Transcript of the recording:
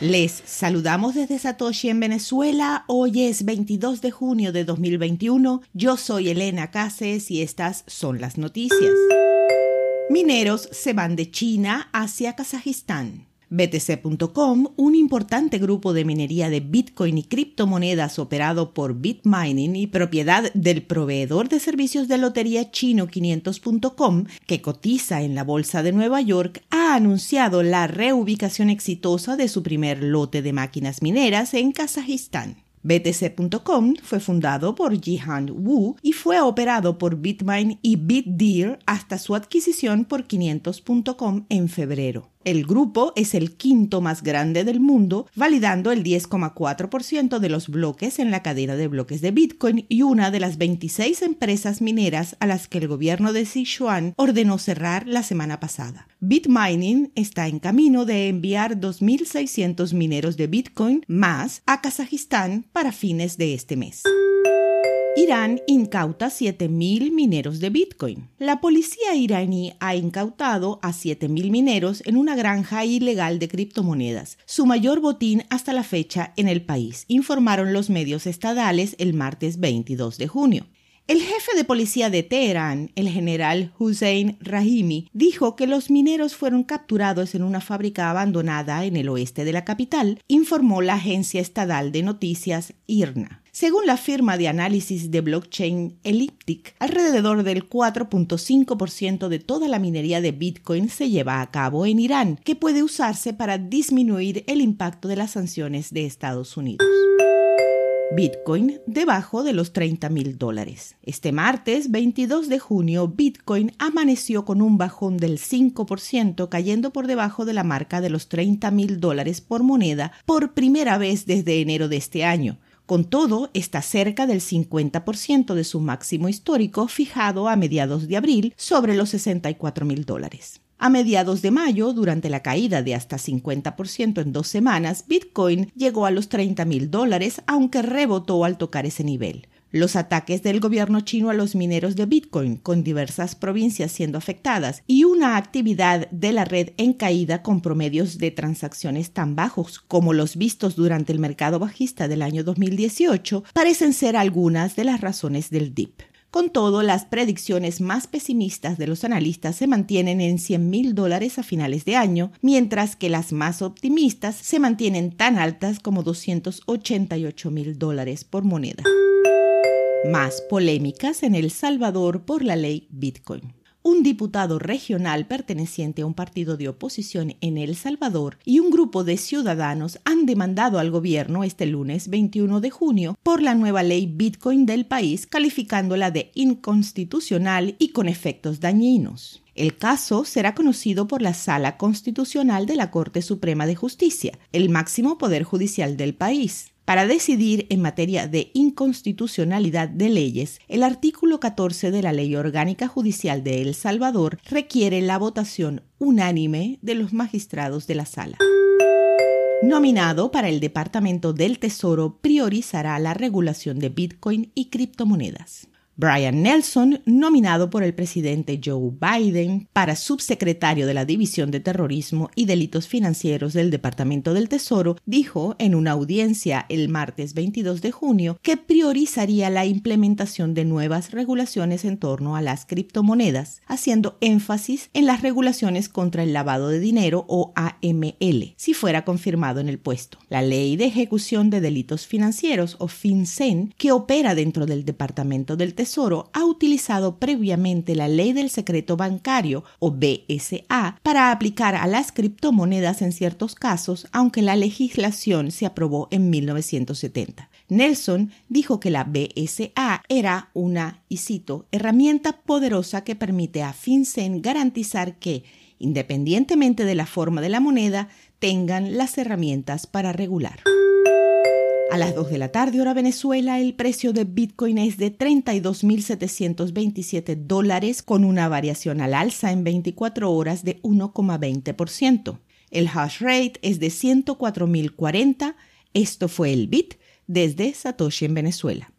Les saludamos desde Satoshi en Venezuela. Hoy es 22 de junio de 2021. Yo soy Elena Cases y estas son las noticias. Mineros se van de China hacia Kazajistán. BTC.com, un importante grupo de minería de Bitcoin y criptomonedas operado por Bitmining y propiedad del proveedor de servicios de lotería chino 500.com, que cotiza en la Bolsa de Nueva York, ha anunciado la reubicación exitosa de su primer lote de máquinas mineras en Kazajistán. BTC.com fue fundado por Jihan Wu y fue operado por Bitmine y BitDeer hasta su adquisición por 500.com en febrero. El grupo es el quinto más grande del mundo, validando el 10,4% de los bloques en la cadena de bloques de Bitcoin y una de las 26 empresas mineras a las que el gobierno de Sichuan ordenó cerrar la semana pasada. Bitmining está en camino de enviar 2.600 mineros de Bitcoin más a Kazajistán para fines de este mes. Irán incauta 7.000 mineros de Bitcoin. La policía iraní ha incautado a 7.000 mineros en una granja ilegal de criptomonedas, su mayor botín hasta la fecha en el país, informaron los medios estadales el martes 22 de junio. El jefe de policía de Teherán, el general Hussein Rahimi, dijo que los mineros fueron capturados en una fábrica abandonada en el oeste de la capital, informó la agencia estatal de noticias IRNA. Según la firma de análisis de blockchain Elliptic, alrededor del 4.5% de toda la minería de Bitcoin se lleva a cabo en Irán, que puede usarse para disminuir el impacto de las sanciones de Estados Unidos. Bitcoin debajo de los 30 mil dólares. Este martes 22 de junio, Bitcoin amaneció con un bajón del 5%, cayendo por debajo de la marca de los 30 mil dólares por moneda por primera vez desde enero de este año. Con todo, está cerca del 50% de su máximo histórico fijado a mediados de abril sobre los 64 mil dólares. A mediados de mayo, durante la caída de hasta 50% en dos semanas, Bitcoin llegó a los 30 mil dólares, aunque rebotó al tocar ese nivel. Los ataques del gobierno chino a los mineros de Bitcoin, con diversas provincias siendo afectadas, y una actividad de la red en caída con promedios de transacciones tan bajos como los vistos durante el mercado bajista del año 2018, parecen ser algunas de las razones del dip. Con todo, las predicciones más pesimistas de los analistas se mantienen en 100 mil dólares a finales de año, mientras que las más optimistas se mantienen tan altas como 288 mil dólares por moneda. Más polémicas en El Salvador por la ley Bitcoin un diputado regional perteneciente a un partido de oposición en El Salvador y un grupo de ciudadanos han demandado al gobierno este lunes 21 de junio por la nueva ley Bitcoin del país, calificándola de inconstitucional y con efectos dañinos. El caso será conocido por la Sala Constitucional de la Corte Suprema de Justicia, el máximo poder judicial del país. Para decidir en materia de inconstitucionalidad de leyes, el artículo 14 de la Ley Orgánica Judicial de El Salvador requiere la votación unánime de los magistrados de la sala. Nominado para el Departamento del Tesoro, priorizará la regulación de Bitcoin y criptomonedas. Brian Nelson, nominado por el presidente Joe Biden para subsecretario de la División de Terrorismo y Delitos Financieros del Departamento del Tesoro, dijo en una audiencia el martes 22 de junio que priorizaría la implementación de nuevas regulaciones en torno a las criptomonedas, haciendo énfasis en las regulaciones contra el lavado de dinero o AML, si fuera confirmado en el puesto. La Ley de Ejecución de Delitos Financieros o FinCEN, que opera dentro del Departamento del Tesoro, ha utilizado previamente la ley del secreto bancario o BSA para aplicar a las criptomonedas en ciertos casos, aunque la legislación se aprobó en 1970. Nelson dijo que la BSA era una, y cito, herramienta poderosa que permite a FinCEN garantizar que, independientemente de la forma de la moneda, tengan las herramientas para regular. A las 2 de la tarde, hora Venezuela, el precio de Bitcoin es de 32.727 dólares con una variación al alza en 24 horas de 1,20%. El hash rate es de 104.040. Esto fue el Bit desde Satoshi en Venezuela.